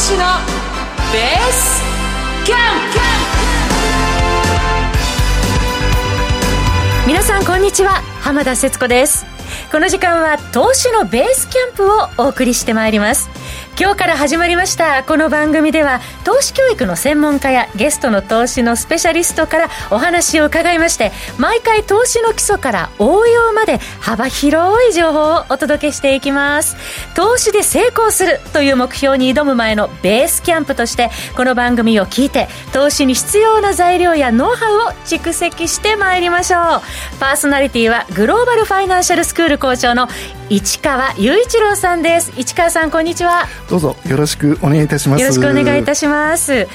志のベースキャンプ。皆さんこんにちは。浜田節子です。この時間は投資のベースキャンプをお送りしてまいります。今日から始まりました。この番組では投資教育の専門家やゲストの投資のスペシャリストからお話を伺いまして毎回投資の基礎から応用まで幅広い情報をお届けしていきます。投資で成功するという目標に挑む前のベースキャンプとしてこの番組を聞いて投資に必要な材料やノウハウを蓄積してまいりましょう。パーソナリティはグローバルファイナンシャルスクール校長の市川雄一郎さんです。市川さんこんにちは。どうぞよろしくお願いいたします。よろしくお願いいたします、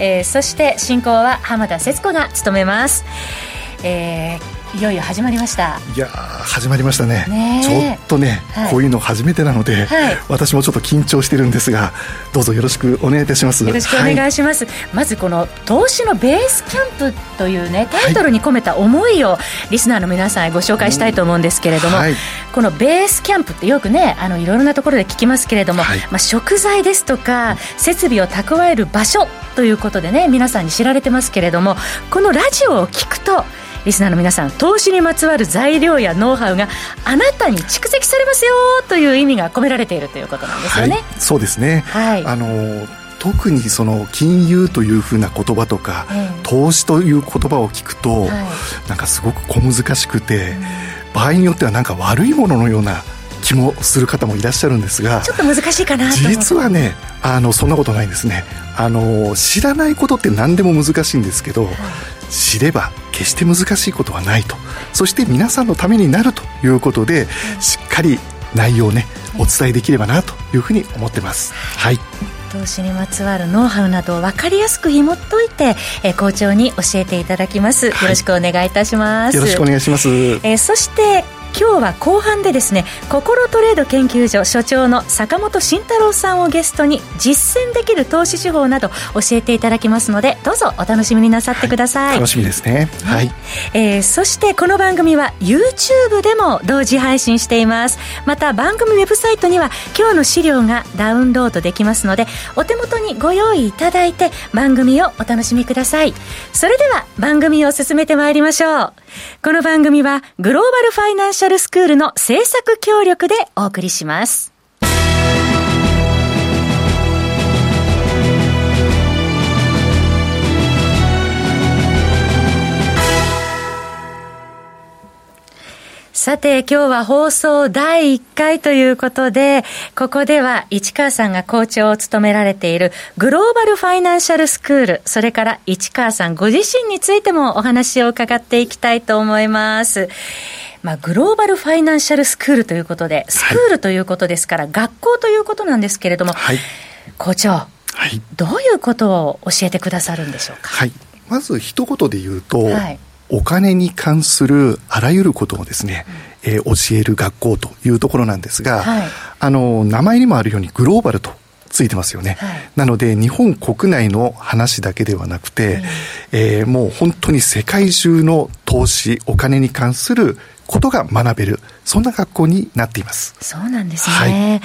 えー、そして進行は浜田節子が務めます、えーいよいよ始まりました。いや始まりましたね。ちょっとね、はい、こういうの初めてなので、はい、私もちょっと緊張してるんですがどうぞよろしくお願いいたします。よろしくお願いします、はい、まずこの投資のベースキャンプというねタイトルに込めた思いをリスナーの皆さんへご紹介したいと思うんですけれども、このベースキャンプってよくねあのいろいろなところで聞きますけれども、まあ、食材ですとか設備を蓄える場所ということでね皆さんに知られてますけれどもこのラジオを聞くとリスナーの皆さん投資にまつわる材料やノウハウがあなたに蓄積されますよという意味が込められているということなんですよね、はい、そうですね、はい、あの特にその金融というふうな言葉とか、えー、投資という言葉を聞くと、はい、なんかすごく小難しくて、うん、場合によってはなんか悪いもののような気もする方もいらっしゃるんですがちょっと難しいかな実はねあのそんなことないんですね。あの知らないことって何でも難しいんですけど、はい、知れば決して難しいことはないと。そして皆さんのためになるということで、しっかり内容をねお伝えできればなというふうに思ってます。はい。投資にまつわるノウハウなどを分かりやすく紐解いて、えー、校長に教えていただきます、よろしくお願いいたします。よろしくお願いします、えー、そして今日は後半でですね心トレード研究所所長の坂本慎太郎さんをゲストに実践できる投資手法など教えていただきますのでどうぞお楽しみになさってください、はい、楽しみですね。はい、えー、そしてこの番組は YouTube でも同時配信しています。また番組ウェブサイトには今日の資料がダウンロードできますのでお手元にご用意いただいて番組をお楽しみください。それでは番組を進めてまいりましょう。この番組はグローバルファイナンシャルスクールの制作協力でお送りします。さて、今日は放送第1回ということで、ここでは市川さんが校長を務められているグローバルファイナンシャルスクール、それから市川さんご自身についてもお話を伺っていきたいと思います。まあ、グローバルファイナンシャルスクールということで、スクールということですから、はい、学校ということなんですけれども、はい、校長、はい、どういうことを教えてくださるんでしょうか？はい、まず一言で言うと、はいお金に関するあらゆることをですね、えー、教える学校というところなんですが、はい、あの、名前にもあるようにグローバルとついてますよね、はい、なので日本国内の話だけではなくて、えー、もう本当に世界中の投資お金に関することが学べる、そんな学校になっています。そうなんですね。はい、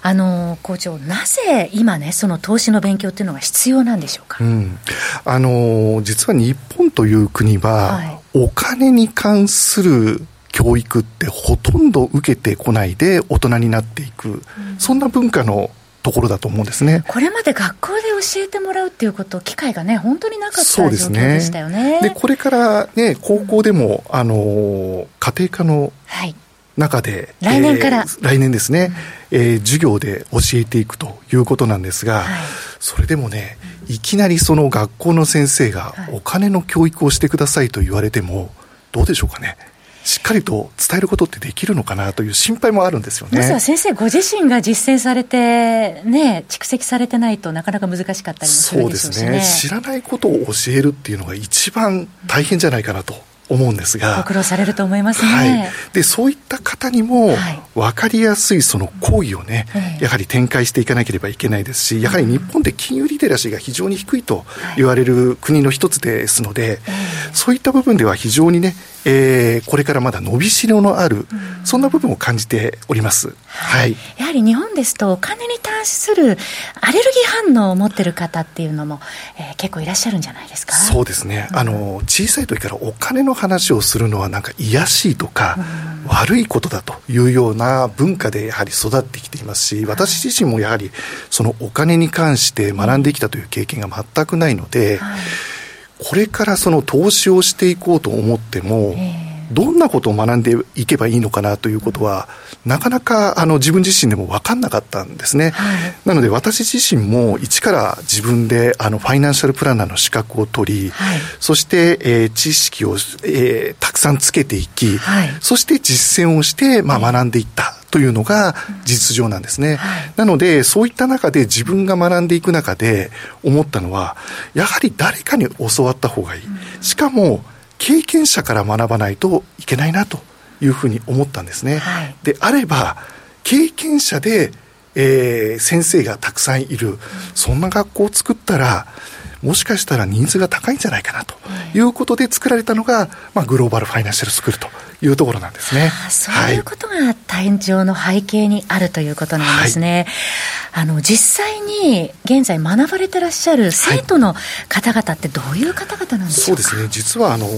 あの、校長、なぜ今ね、その投資の勉強っていうのが必要なんでしょうか？うん、あの、実は日本という国は、はい、お金に関する教育ってほとんど受けてこないで大人になっていく、うん、そんな文化のところだと思うんですね。これまで学校で教えてもらうっていうこと、機会がね、本当になかった状況でしたよね。で、ね、これからね、高校でも、あの、家庭科の中で、はい、来年から、えー、来年ですね、うん、えー、授業で教えていくということなんですが、はい、それでもね、いきなりその学校の先生がお金の教育をしてくださいと言われても、どうでしょうかね。しっかりと伝えることってできるのかなという心配もあるんですよね。まずは先生ご自身が実践されて、ね、蓄積されてないとなかなか難しかったりもするでしょうし、ね、そうですね。知らないことを教えるっていうのが一番大変じゃないかなと思うんですが。ご苦労されると思いますね。はい、で、そういった方にも、分かりやすいその行為をね、やはり展開していかなければいけないですし、やはり日本で金融リテラシーが非常に低いと言われる国の一つですので、そういった部分では非常にね、えー、これからまだ伸びしろのある、そんな部分を感じております、はい、やはり日本ですと、お金に対するアレルギー反応を持ってる方っていうのも、えー、結構いらっしゃるんじゃないですか？そうですね、うん、あの小さい時からお金の話をするのは、なんか癒しいとか、うん、悪いことだというような文化でやはり育ってきていますし、私自身もやはり、そのお金に関して学んできたという経験が全くないので、はいこれからその投資をしていこうと思っても、どんなことを学んでいけばいいのかなということは、なかなかあの自分自身でも分かんなかったんですね。はい、なので私自身も一から自分であのファイナンシャルプランナーの資格を取り、はい、そして、えー、知識を、えー、たくさんつけていき、はい、そして実践をして、まあ、学んでいった。というのが実情なんですね。なので、そういった中で自分が学んでいく中で思ったのは、やはり誰かに教わった方がいい。しかも、経験者から学ばないといけないなというふうに思ったんですね。はい、であれば、経験者で、えー、先生がたくさんいる、そんな学校を作ったら、もしかしたら人数が高いんじゃないかなということで作られたのが、まあ、グローバルファイナンシャルスクールというところなんですね。そういうことが誕生の背景にあるということなんですね。はい、あの実際に現在学ばれてらっしゃる生徒の方々ってどういう方々なんでしょうか、そうですね。実はあの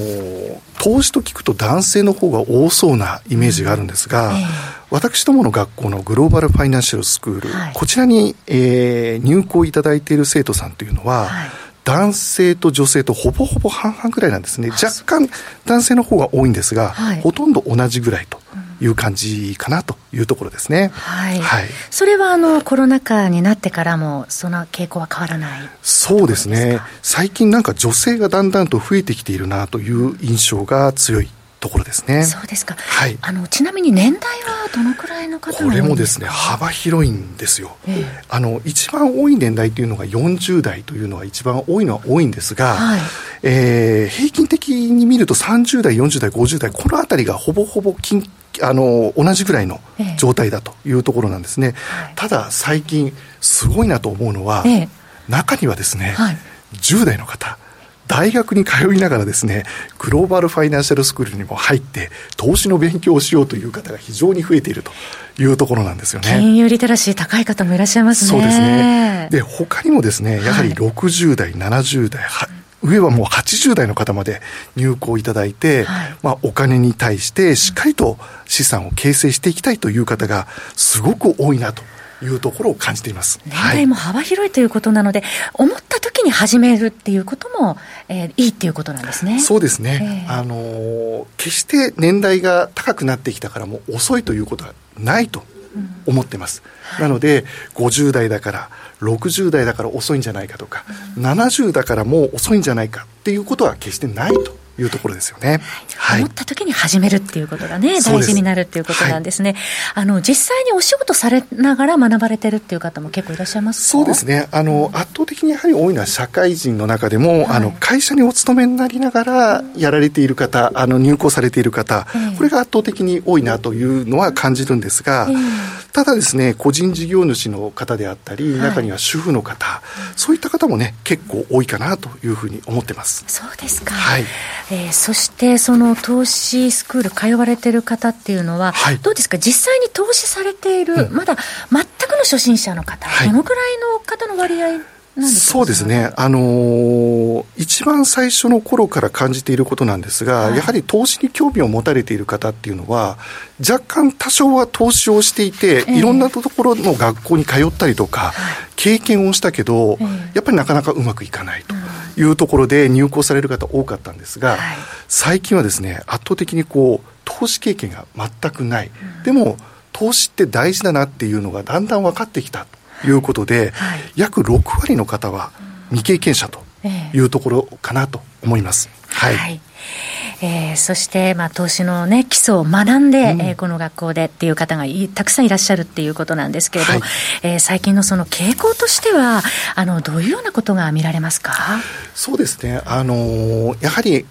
投資と聞くと男性の方が多そうなイメージがあるんですが、うんえ。ー、私どもの学校のグローバルファイナンシャルスクール、はい、こちらに、えー、入校いただいている生徒さんというのは、はい男性と女性とほぼほぼ半々ぐらいなんですね。若干男性の方が多いんですが、はい、ほとんど同じぐらいと。いう感じかなというところですね。はい。はい、それはあのコロナ禍になってからもその傾向は変わらないそうですね。最近なんか女性がだんだんと増えてきているなという印象が強いところですね。そうですか。はい。あのちなみに年代はどのくらいの方これもですね幅広いんですよ。えー、あの一番多い年代というのが40代というのが一番多いのは多いんですが、はい、えー、平均的に見ると30代40代50代この辺りがほぼほぼ近あの同じぐらいの状態だというところなんですね。えー、ただ最近すごいなと思うのは、えー、中にはですね、はい、10代の方大学に通いながらですね、グローバルファイナンシャルスクールにも入って、投資の勉強をしようという方が非常に増えているというところなんですよね。金融リテラシー高い方もいらっしゃいますね。そうですね。で、他にもですね、やはり60代、はい、70代、上はもう80代の方まで入校いただいて、はい、まあ、お金に対してしっかりと資産を形成していきたいという方がすごく多いなというところを感じています。年代も幅広いということなので、はい、思った時に始めるっていうことも、えー、いいっていうことなんですね。そうですね、えー、あの決して年代が高くなってきたからもう遅いということはないと思ってます、うん、なので50代だから60代だから遅いんじゃないかとか、うん、70だからもう遅いんじゃないかっていうことは決してないというところですよね。はい、思った時に始めるっていうことがね、大事になるっていうことなんですね。はい、あの、実際にお仕事されながら学ばれてるっていう方も結構いらっしゃいますそうですね。あの、圧倒的にやはり多いのは社会人の中でも、はい、あの、会社にお勤めになりながらやられている方、あの、入校されている方、これが圧倒的に多いなというのは感じるんですが、ただですね、個人事業主の方であったり、中には主婦の方、そういった方もね、結構多いかなというふうに思ってます。そうですか。はい。えー、そしてその投資スクール通われてる方っていうのは、はい、どうですか？実際に投資されている、うん、まだ全くの初心者の方、はい、どのくらいの方の割合そうですね、あのー、一番最初の頃から感じていることなんですが、はい、やはり投資に興味を持たれている方っていうのは、若干多少は投資をしていて、えー、いろんなところの学校に通ったりとか、経験をしたけど、えー、やっぱりなかなかうまくいかないと。いうところで入校される方多かったんですが、はい、最近はですね圧倒的にこう投資経験が全くない、うん、でも投資って大事だなっていうのがだんだん分かってきた。いうことで、はい、約6割の方は未経験者というところかなと思います。はい、はいえー、そして、まあ、投資の、ね、基礎を学んで、うん、えー、この学校でっていう方がたくさんいらっしゃるっていうことなんですけれども、はい、えー、最近のその傾向としてはあのどういうようなことが見られますか？そうですね、あのやはり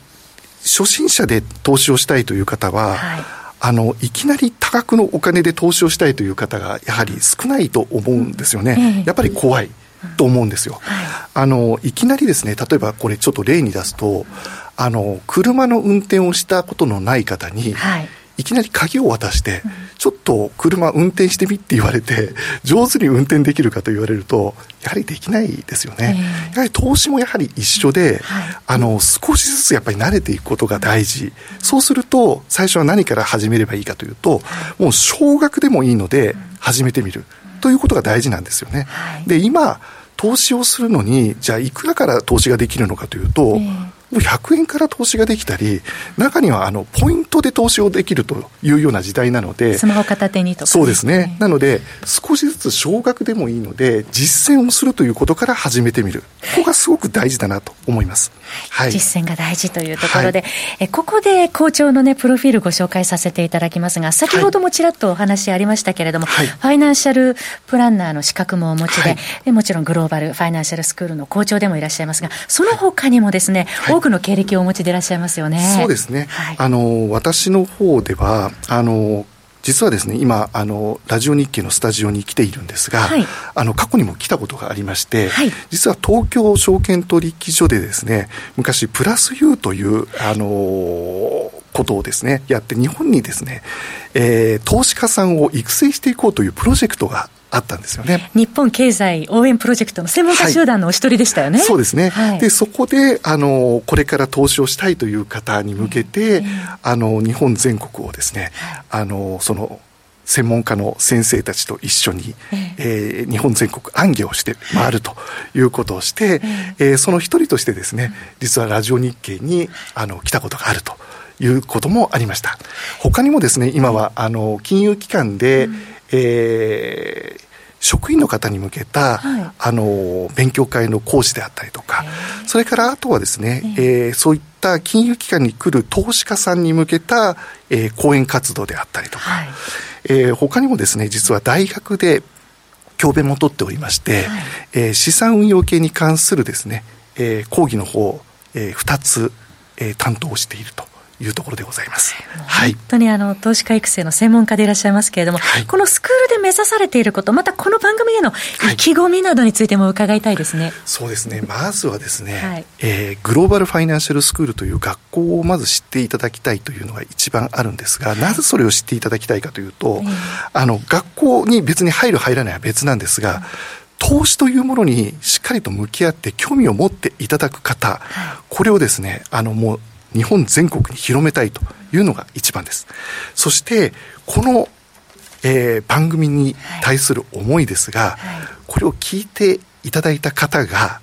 初心者で投資をしたいという方は、はい。あのいきなり多額のお金で投資をしたいという方がやはり少ないと思うんですよね、やっぱり怖いと思うんですよ、はい、あのいきなりですね例えばこれちょっと例に出すとあの車の運転をしたことのない方に、はい。いきなり鍵を渡して、ちょっと車運転してみって言われて、上手に運転できるかと言われると、やはりできないですよね。やはり投資もやはり一緒で、あの、少しずつやっぱり慣れていくことが大事。そうすると、最初は何から始めればいいかというと、もう少額でもいいので、始めてみる。ということが大事なんですよね。で、今、投資をするのに、じゃあいくらから投資ができるのかというと、もう100円から投資ができたり、中にはあのポイントで投資をできるというような時代なので、スマホ片手にとか、ね、そうですね、なので、少しずつ少額でもいいので、実践をするということから始めてみる、ここがすごく大事だなと思います。はい、実践が大事というところで、はい、えここで校長の、ね、プロフィールご紹介させていただきますが、先ほどもちらっとお話ありましたけれども、はい、ファイナンシャルプランナーの資格もお持ちで、でもちろんグローバルファイナンシャルスクールの校長でもいらっしゃいますが、その他にもですね、多くの経歴をお持ちでいらっしゃいますよね。そうですね、あの私の方ではあの実はですね今あのラジオ日経のスタジオに来ているんですが、はい、あの過去にも来たことがありまして、はい、実は東京証券取引所でですね昔プラス U というあのことをですねやって日本にですね、えー、投資家さんを育成していこうというプロジェクトがあったんですよね。日本経済応援プロジェクトの専門家集団のお一人でしたよね。はい、そうですね。はい、で、そこで、あの、これから投資をしたいという方に向けて、うん、あの、日本全国をですね、あの、その、専門家の先生たちと一緒に、えー、日本全国暗記をして回るとい。うことをして、えー、その一人としてですね実はラジオ日経にあの来たことがあるということもありました。他にもですね今はあの金融機関で、うん、えー職員の方に向けた、はい、あの勉強会の講師であったりとか、それからあとはですね、えー、そういった金融機関に来る投資家さんに向けた、えー、講演活動であったりとか、はい、えー、他にもですね実は大学で教鞭も取っておりまして、はい、えー、資産運用系に関するですね、えー、講義の方、えー、2つ、えー、担当しているというところでございます。はい、本当にあの投資家育成の専門家でいらっしゃいますけれども、はい、このスクールで目指されていること、またこの番組への意気込みなどについても伺いたいですね。はい、そうですね。まずはですね、はい、えー、グローバルファイナンシャルスクールという学校をまず知っていただきたいというのが一番あるんですが、なぜそれを知っていただきたいかというと、あの学校に別に入る入らないは別なんですが、投資というものにしっかりと向き合って興味を持っていただく方、これをですね、あのもう日本全国に広めたいというのが一番です。そして、この、えー、番組に対する思いですが、はい、これを聞いていただいた方が、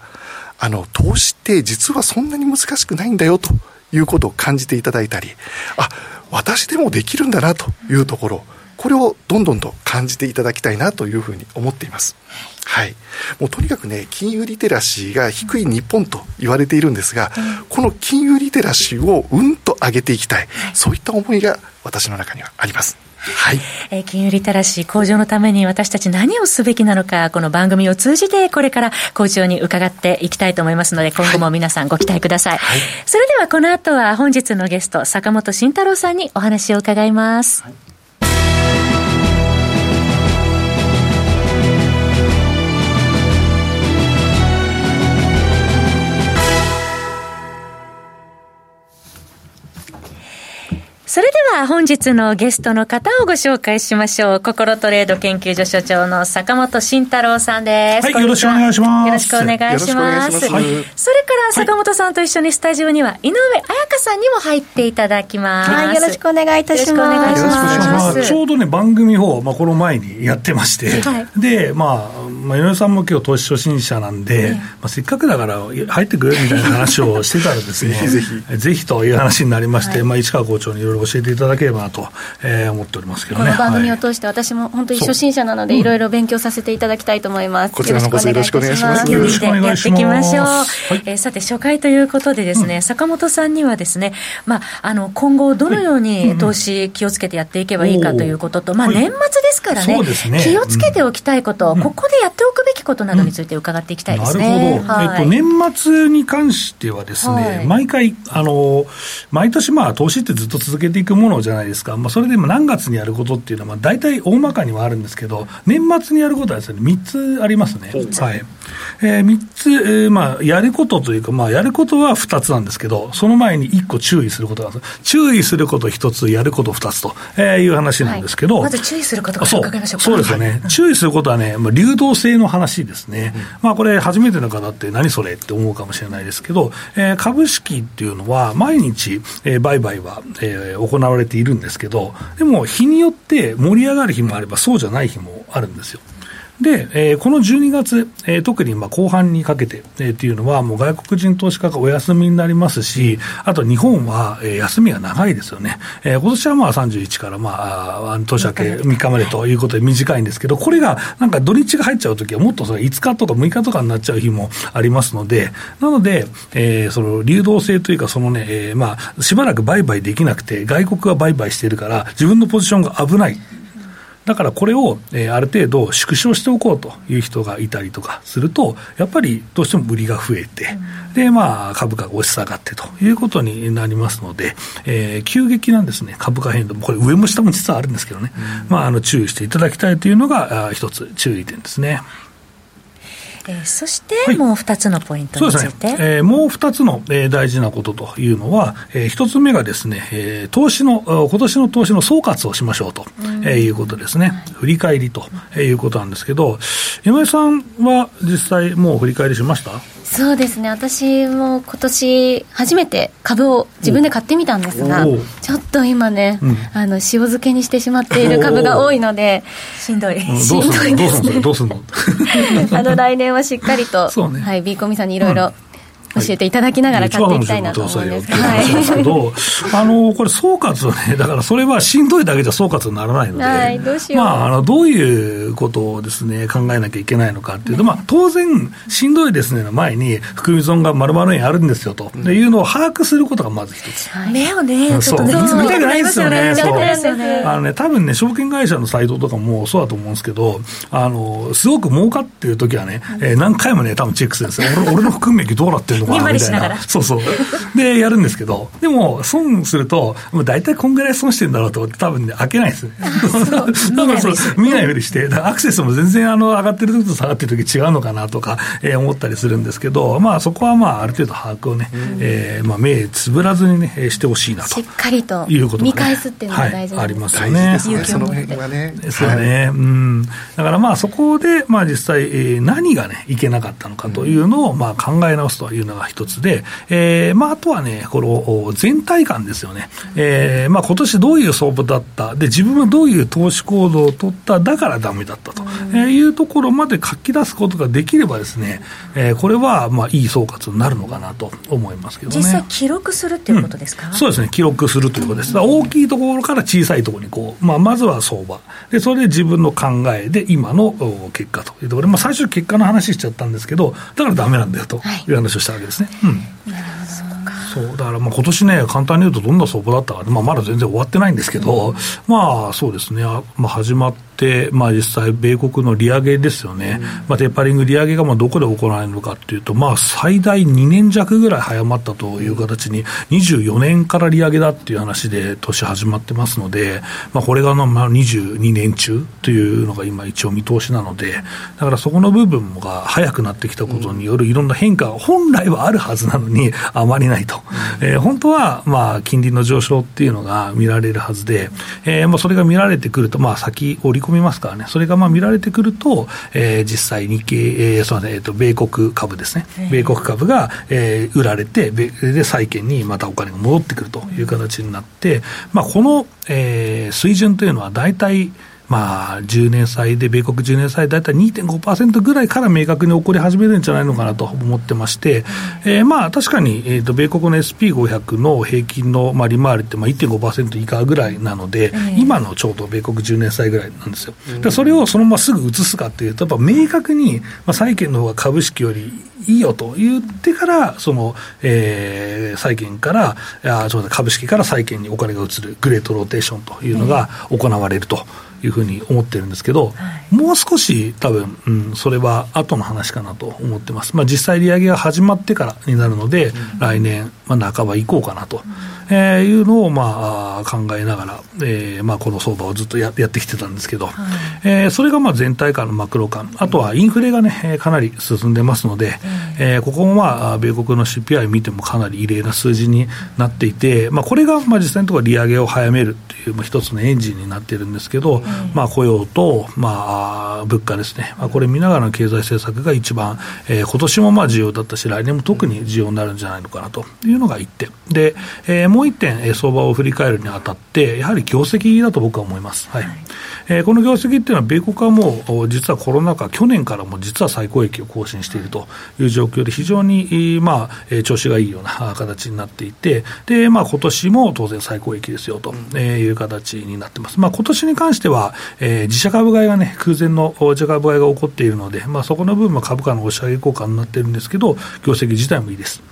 あの、投資って実はそんなに難しくないんだよということを感じていただいたり、あ、私でもできるんだなというところ、これをどんどんと感じていただきたいなというふうに思っています。はい。もうとにかくね、金融リテラシーが低い日本と言われているんですが、この金融リテラシーをうんと上げていきたい、そういった思いが私の中にはあります。はい、えー、金融リテラシー向上のために私たち何をすべきなのか、この番組を通じてこれから校長に伺っていきたいと思いますので、今後も皆さんご期待ください。はい、それではこの後は本日のゲスト、坂本慎太郎さんにお話を伺います。はいは本日のゲストの方をご紹介しましょう。心トレード研究所所長の坂本慎太郎さんです。はい、よろしくお願いします。よろしくお願いします。それから坂本さんと一緒にスタジオには井上彩香さんにも入っていただきます。はい、よろしくお願いいたします。よろしくお願いします。ちょうどね、番組を、まあ、この前にやってまして、はい、で、まあ、まあ、井上さんも今日投資初心者なんで、まあ、せっかくだから入ってくれみたいな話をしてたらですね、ぜひぜひという話になりまして、はい、まあ、市川校長にいろいろ教えていただければなと、えー、思っておりますけどね。この番組を通して、私も本当に初心者なので、いろいろ勉強させていただきたいと思います。こちらのこそよろしくお願いします。よろしくお願いします。やっていきましょう。はい、えー、さて、初回ということでですね、うん、坂本さんにはですね、まあ、あの、今後どのように投資気をつけてやっていけばいいかということと、まあ、年末ですからね、ね。気をつけておきたいこと、ここでやっておくべききいことなどについて伺っていきたいですね。なるほど。はい、えっと、年末に関してはですね、はい、毎回、あの、毎年まあ、投資ってずっと続けていくものじゃないですか。まあ、それでも何月にやることっていうのは、まあ、大体大まかにはあるんですけど、年末にやることはですね、3つありますね。はい。えー、3つ、えー、まあ、やることというか、まあ、やることは2つなんですけど、その前に1個注意することが注意すること1つ、やること2つと、えー、いう話なんですけど、はい、まず注意することから伺いましょうか。そうですよね。注意することはね、まあ、流動性の話ですね。うん、まあ、これ、初めての方って何それって思うかもしれないですけど、えー、株式っていうのは、毎日、えー、売買は、えー、行われているんですけど、でも、日によって盛り上がる日もあれば、そうじゃない日もあるんですよ。で、えー、この12月、えー、特にまあ後半にかけて、えー、っていうのは、もう外国人投資家がお休みになりますし、あと日本は、えー、休みが長いですよね。えー、今年はまあ31からまあ、年明け3日までということで短いんですけど、これがなんか土日が入っちゃうときはもっとそれ5日とか6日とかになっちゃう日もありますので、なので、えー、その流動性というか、そのね、えー、まあ、しばらく売買できなくて、外国が売買しているから、自分のポジションが危ない。だからこれを、えー、ある程度縮小しておこうという人がいたりとかすると、やっぱりどうしても売りが増えて、うん、で、まあ、株価が押し下がってということになりますので、えー、急激なんですね、株価変動、これ上も下も実はあるんですけどね、うん、まあ、あの、注意していただきたいというのが、一つ注意点ですね。えー、そして、もう2つのポイントについて、ね。えー、もう2つの、えー、大事なことというのは、えー、1つ目がですね、えー、投資の、今年の投資の総括をしましょうと、えー、いうことですね、振り返りと、えー、いうことなんですけど、今井さんは実際、もう振り返りしました？そうですね。私も今年初めて株を自分で買ってみたんですがちょっと今ね、うん、あの塩漬けにしてしまっている株が多いのでしんどい。しんどいですね。どうすんの？あの来年はしっかりと、ね、はい、ビーコミさんにいろいろ教えていただきながら買っていきたいなと思うんですけど、あのこれ、総括をね、だからそれはしんどいだけじゃ総括にならないので、はい、どうしよう、まあ、あのどういうことをですね考えなきゃいけないのかっていうと、まあ、当然、しんどいですねの前に、含み損が丸々円あるんですよと、ういうのを把握することがまず一つ。目をね、ちょっとね、見たくないですよね、そう。あのね、多分ね、証券会社のサイトとかもそうだと思うんですけど、あのすごく儲かってる時はね、えー、何回もね、多分チェックするんですよ、俺俺の含み益どうなってるのかなみたいな。そうそう。で、やるんですけど、でも、損すると、もう大体こんぐらい損してるんだろうと思って、多分ね、開けないですね。見ないふりして、アクセスも全然あの上がってる時と下がってる時違うのかなとか、えー、思ったりするんですけど、まあそこはまあある程度把握をね、うん、えー、まあ目つぶらずにね、してほしいなと。しっかりということ、ね、見返すっていうのが大事はい、ありますよね。その辺はね。そうね、うん。だからまあそこで、まあ実際、えー、何がね、いけなかったのかというのを、まあ考え直すというのが一つで、えー、まああとはね、この全体感ですよね。えー、まあ今年どういう相場だった、で、自分はどういう投資行動を取った、だからダメだったと、えー、いうところまで書き出すことができればですね、えー、これはまあいい総括になるのかなと思いますけどね。実際記録するっていうことですか、うん、そうですね、記録するということです。大きいところから小さいところにこう、まあまずは相場。で、それで自分の考えで今の結果というところで、まあ最初結果の話しちゃったんですけど、だからダメなんだよという話をしたわけですね。はい、うん。なるほど。そうだからまあ今年ね、簡単に言うとどんな相場だったか、まあ、まだ全然終わってないんですけど、うん、まあそうですね、まあ、始まって、まあ、実際、米国の利上げですよね、うん、まあ、テーパリング利上げがまあどこで行われるのかっていうと、まあ、最大2年弱ぐらい早まったという形に、24年から利上げだっていう話で、年始まってますので、まあ、これがまあ22年中というのが今、一応見通しなので、だからそこの部分が早くなってきたことによるいろんな変化が本来はあるはずなのに、あまりないと。えー、本当は、まあ、金利の上昇っていうのが見られるはずで、えー、まあ、それが見られてくると、まあ、先織り込みますからね、それがまあ見られてくると、えー、実際日経、えー、そうね、えっ、ー、と、米国株ですね、米国株が、えー、売られて、で、債券にまたお金が戻ってくるという形になって、まあ、この、えー、水準というのは大体、まあ、10年債で、米国10年債、大体2.5%ぐらいから明確に起こり始めるんじゃないのかなと思ってまして、えー、まあ、確かに、えーと、米国の SP500 の平均の、まあ、利回りってまあ1.5%以下ぐらいなので、今のちょうど米国10年債ぐらいなんですよ。でそれをそのまますぐ移すかっていうと、やっぱ明確に、まあ、債券の方が株式よりいいよと言ってから、その、えー、債券から、あそう株式から債券にお金が移るグレートローテーションというのが行われると。いうふうに思ってるんですけど、はい、もう少し多分、うん、それは後の話かなと思ってます。まあ、実際利上げが始まってからになるので、うん、来年、まあ、半ば以降かなと。うんえー、いうのを、まあ、考えながら、えーまあ、この相場をずっとややってきてたんですけど、はい、えー、それがまあ全体感のマクロ感、あとはインフレがね、かなり進んでますので、えー、ここもまあ、米国の CPI 見てもかなり異例な数字になっていて、まあ、これがまあ実際のところ利上げを早めるという、まあ、一つのエンジンになっているんですけど、まあ、雇用と、まあ、物価ですね、まあ、これ見ながらの経済政策が一番、えー、今年もまあ重要だったし、来年も特に重要になるんじゃないのかなというのが一点。で、えー、もう一点、相場を振り返るにあたって、やはり業績だと僕は思います。はい、はい、えー、この業績っていうのは、米国はもう、実はコロナ禍、去年からも実は最高益を更新しているという状況で、非常に、まあ、調子がいいような形になっていて、で、まあ、今年も当然最高益ですよという形になってます。まあ、今年に関しては、えー、自社株買いがね、空前の自社株買いが起こっているので、まあ、そこの部分も株価の押し上げ効果になってるんですけど、業績自体もいいです。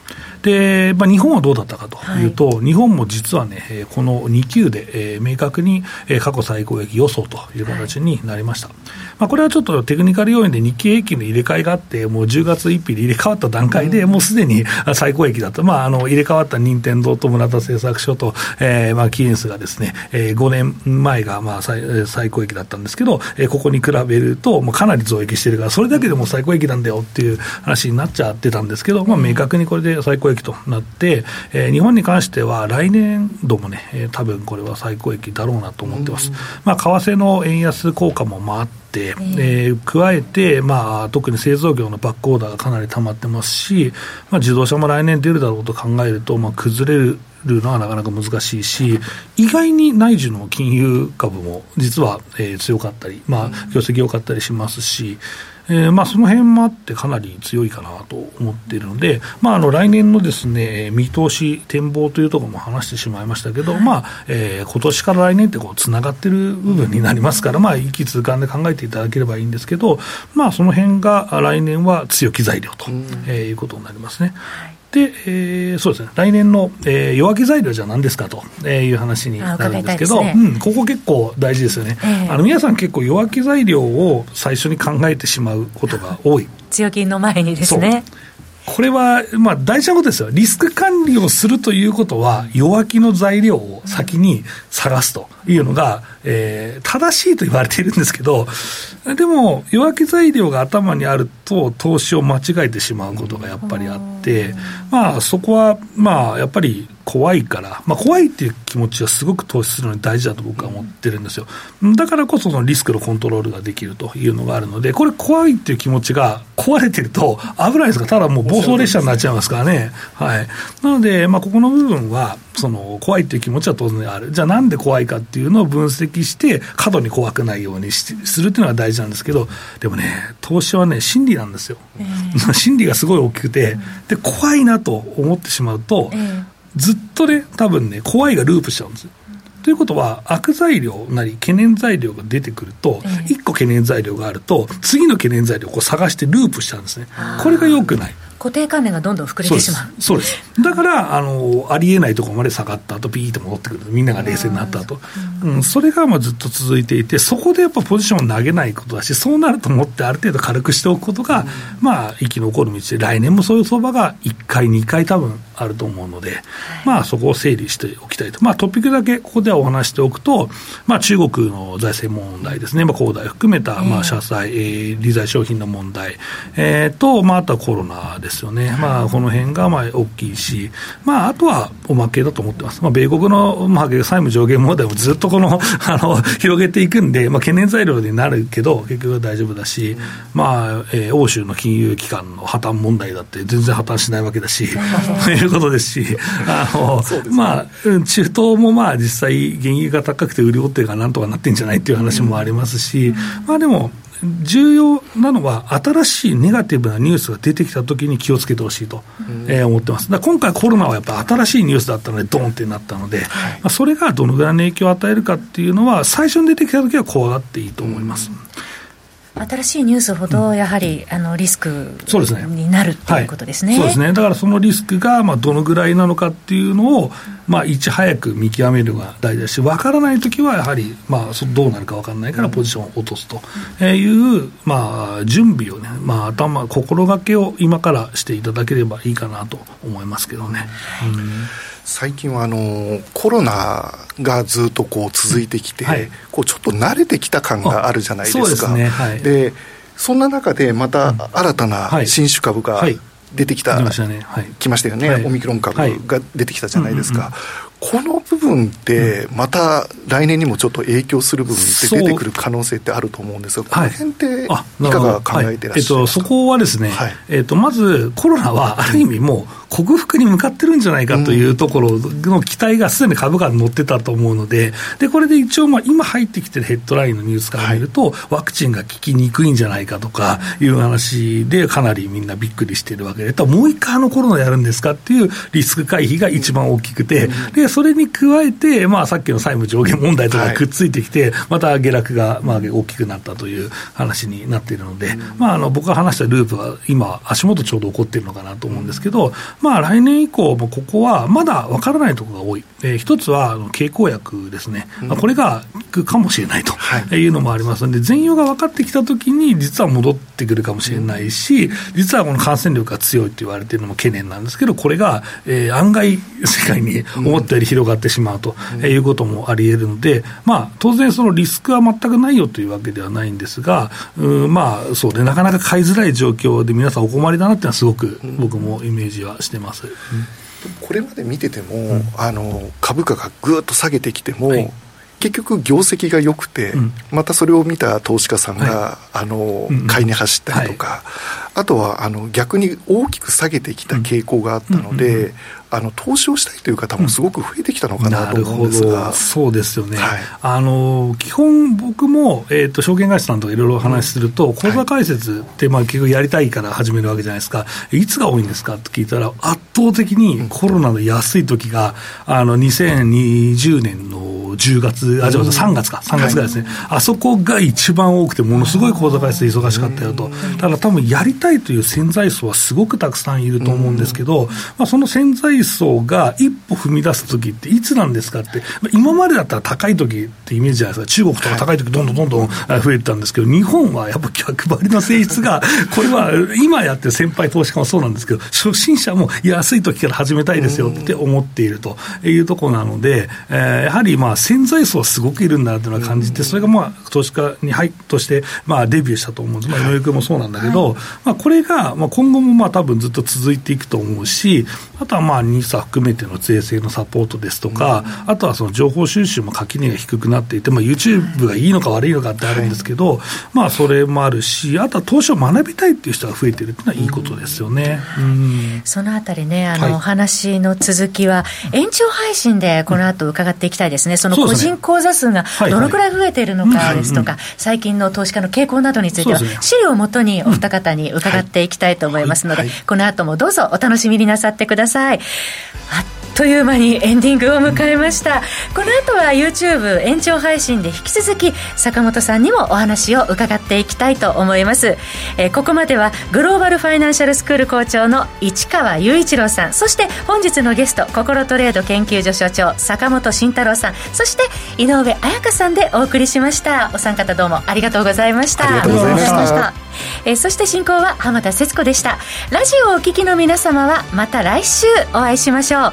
で、まあ、日本はどうだったかというと、はい、日本も実はね、この2級で、えー、明確に過去最高益予想という形になりました。はい、まあ、これはちょっとテクニカル要因で日経平均の入れ替えがあって、もう10月1日で入れ替わった段階で、もうすでに最高益だと、まあ、あの入れ替わった任天堂と村田製作所と、えー、まあキーエンスがですね、えー、5年前がまあ最最高益だったんですけど、えー、ここに比べると、もうかなり増益してるから、それだけでも最高益なんだよっていう話になっちゃってたんですけど、まあ、明確にこれで最高益となって、えー、日本に関しては来年度もね、えー、多分これは最高益だろうなと思ってます。まあ、為替の円安効果もあって、えー、加えて、まあ、特に製造業のバックオーダーがかなり溜まってますし、まあ、自動車も来年出るだろうと考えると、まあ、崩れるのはなかなか難しいし、意外に内需の金融株も実は、えー、強かったり、まあ、業績良かったりしますし、えー、まあ、その辺もあってかなり強いかなと思っているので、まあ、あの来年のですね見通し、展望というところも話してしまいましたけど、はい、まあえー、今年から来年ってこうつながってる部分になりますから、まあ、一気通貫で考えていただければいいんですけど、まあ、その辺が来年は強気材料と、えー、いうことになりますね。はいで、えー、そうですね、来年の、えー、弱気材料じゃ何ですかという話になるんですけど、ね、うん、ここ結構大事ですよね、えー、あの皆さん結構弱気材料を最初に考えてしまうことが多い。強気の前にですね。これは、まあ、大事なことですよ。リスク管理をするということは、弱気の材料を先に探すというのが、えー、正しいと言われているんですけど、でも、弱気材料が頭にあると、投資を間違えてしまうことがやっぱりあって、まあ、そこは、まあ、やっぱり怖いから、まあ、怖いっていう気持ちはすごく投資するのに大事だと僕は思ってるんですよ。だからこそ、そのリスクのコントロールができるというのがあるので、これ、怖いっていう気持ちが壊れてると危ないですから、ただもう暴走列車になっちゃいますからね。はい。なので、まあ、ここの部分は、その怖いっていう気持ちは当然ある、じゃあなんで怖いかっていうのを分析して、過度に怖くないようにしするっていうのが大事なんですけど、でもね、投資はね、心理なんですよ、えー、心理がすごい大きくて、で怖いなと思ってしまうと、えー、ずっとね、多分ね、怖いがループしちゃうんです。よ。ということは、悪材料なり懸念材料が出てくると、1個懸念材料があると、次の懸念材料をこう探してループしちゃうんですね。これが良くない。固定観念がどんどん膨れてしまう。そうです。だからあのありえないところまで下がった後ピーッと戻ってくるみんなが冷静になった後、うん、それがまあずっと続いていてそこでやっぱポジションを投げないことだしそうなると思ってある程度軽くしておくことが、まあ生き残る道で来年もそういう相場が1回2回多分あると思うので、まあそこを整理しておきたいと。まあトピックだけここではお話しておくと、まあ、中国の財政問題ですね、まあ、恒大含めたまあ社債、えー、理財商品の問題、えー、と、まあ、あとはコロナですよね、まあこの辺がまあ大きいし、まあ、あとはおまけだと思ってます、まあ、米国の、まあ、債務上限問題もずっとこの あの広げていくんで、まあ、懸念材料になるけど、結局は大丈夫だし、まあえー、欧州の金融機関の破綻問題だって、全然破綻しないわけだし、と いうことですし、あの、ね、まあ、中東もまあ実際、原油が高くて売り大手がなんとかなってんじゃないっていう話もありますし、まあでも、重要なのは、新しいネガティブなニュースが出てきたときに気をつけてほしいと、えー、思ってます。だ今回、コロナはやっぱ新しいニュースだったので、ドーンってなったので、はい、まあ、それがどのぐらいの影響を与えるかっていうのは、最初に出てきたときは怖がっていいと思います。新しいニュースほど、やはり、うん、あのリスクになるということですね、はい、そうですね。だからそのリスクがまあどのぐらいなのかっていうのを、まあ、いち早く見極めるのが大事だし、分からないときはやはり、まあ、どうなるか分からないから、ポジションを落とすと。いう、まあ、準備をね、まあ、頭、心がけを今からしていただければいいかなと思いますけどね。うん最近はあのコロナがずっとこう続いてきて、はい、こうちょっと慣れてきた感があるじゃないですか。で、ね。はい、そんな中でまた新たな新種株が出てきた、来ましたね、来ましたよね、オミクロン株が出てきたじゃないですか。この部分って、また来年にもちょっと影響する部分って出てくる可能性ってあると思うんですが、この辺っていかが考えてらっしゃいますか、はい、えっと、そこはですね、はい、えっと、まずコロナはある意味もう克服に向かってるんじゃないかというところの期待がすでに株価に乗ってたと思うので、でこれで一応、まあ、今入ってきてるヘッドラインのニュースから見ると、はい、ワクチンが効きにくいんじゃないかとかいう話で、かなりみんなびっくりしてるわけで、もう一回あのコロナやるんですかっていうリスク回避が一番大きくて、でそれに加えて、まあ、さっきの債務上限問題とかくっついてきて、はい、また下落がまあ大きくなったという話になっているので、まあ、あの僕が話したループは今、足元ちょうど起こっているのかなと思うんですけど、まあ、来年以降もここはまだ分からないところが多い、えー、一つは経口薬ですね、うん、これが効くかもしれないとい。うのもありますので、全容が分かってきたときに、実は戻ってくるかもしれないし、実はこの感染力が強いと言われているのも懸念なんですけど、これが、えー、案外、世界に思ったより広がってしまうということもあり得るので、まあ、当然、そのリスクは全くないよというわけではないんですが、うんまあ、そうね、なかなか買いづらい状況で皆さんお困りだなっていうのは、すごく僕もイメージはしてます。うんこれまで見てても、うん、あの株価がぐっと下げてきても、はい、結局業績が良くて、うん、またそれを見た投資家さんが、はい、あの、買いに走ったりとか、はい、あとはあの逆に大きく下げてきた傾向があったので、あの投資をしたいという方もすごく増えてきたのかなと思うんですが、うん、そうですよね、はい、あの基本、僕も、えーと、証券会社さんとかいろいろお話しすると、口座開設って、まあ、結局やりたいから始めるわけじゃないですか、いつが多いんですかって聞いたら、圧倒的にコロナの安い時が、あの2020年の10月、あ、じゃ3月か、3月ぐらいですね、はい、あそこが一番多くて、ものすごい口座開設忙しかったよと、ただ多分やりたいという潜在層はすごくたくさんいると思うんですけど、まあ、その潜在水素が一歩踏み出すときっていつなんですかって、今までだったら高いときってイメージじゃないですか、中国とか高いときどんどんどんどん増えてたんですけど、日本はやっぱ逆張りの性質が、これは今やってる先輩投資家もそうなんですけど、初心者も安いときから始めたいですよって思っているというところなので、えー、やはりまあ潜在層はすごくいるんだなというのは感じて、それがまあ投資家に入としてまあデビューしたと思うんです、まあ、井上君もそうなんだけど、まあ、これがまあ今後もまあ多分ずっと続いていくと思うし、あとはまあ NISA 含めての税制のサポートですとか、あとはその情報収集も垣根が低くなっていて、まあ、YouTube がいいのか悪いのかってあるんですけど、まあ、それもあるし、あとは投資を学びたいっていう人が増えてるっていうのはいいことですよね。そのあたりね、あの、お話の続きは、延長配信でこの後伺っていきたいですね。その個人口座数がどのくらい増えているのかですとか、最近の投資家の傾向などについては、資料をもとにお二方に伺っていきたいと思いますので、この後もどうぞお楽しみになさってください。あっという間にエンディングを迎えました、この後は YouTube 延長配信で引き続き坂本さんにもお話を伺っていきたいと思います、えー、ここまではグローバルファイナンシャルスクール校長の市川雄一郎さんそして本日のゲスト心トレード研究所所長坂本慎太郎さんそして井上彩香さんでお送りしました。お三方どうもありがとうございました。ありがとうございました。えー、そして進行は浜田節子でしたラジオをお聞きの皆様はまた来週お会いしましょう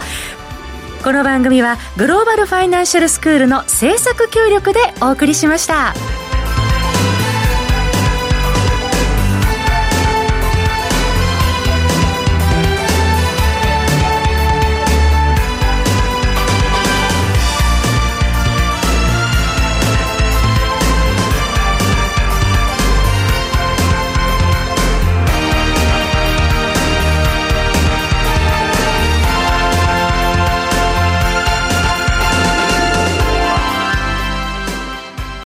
この番組はグローバルファイナンシャルスクールの制作協力でお送りしました。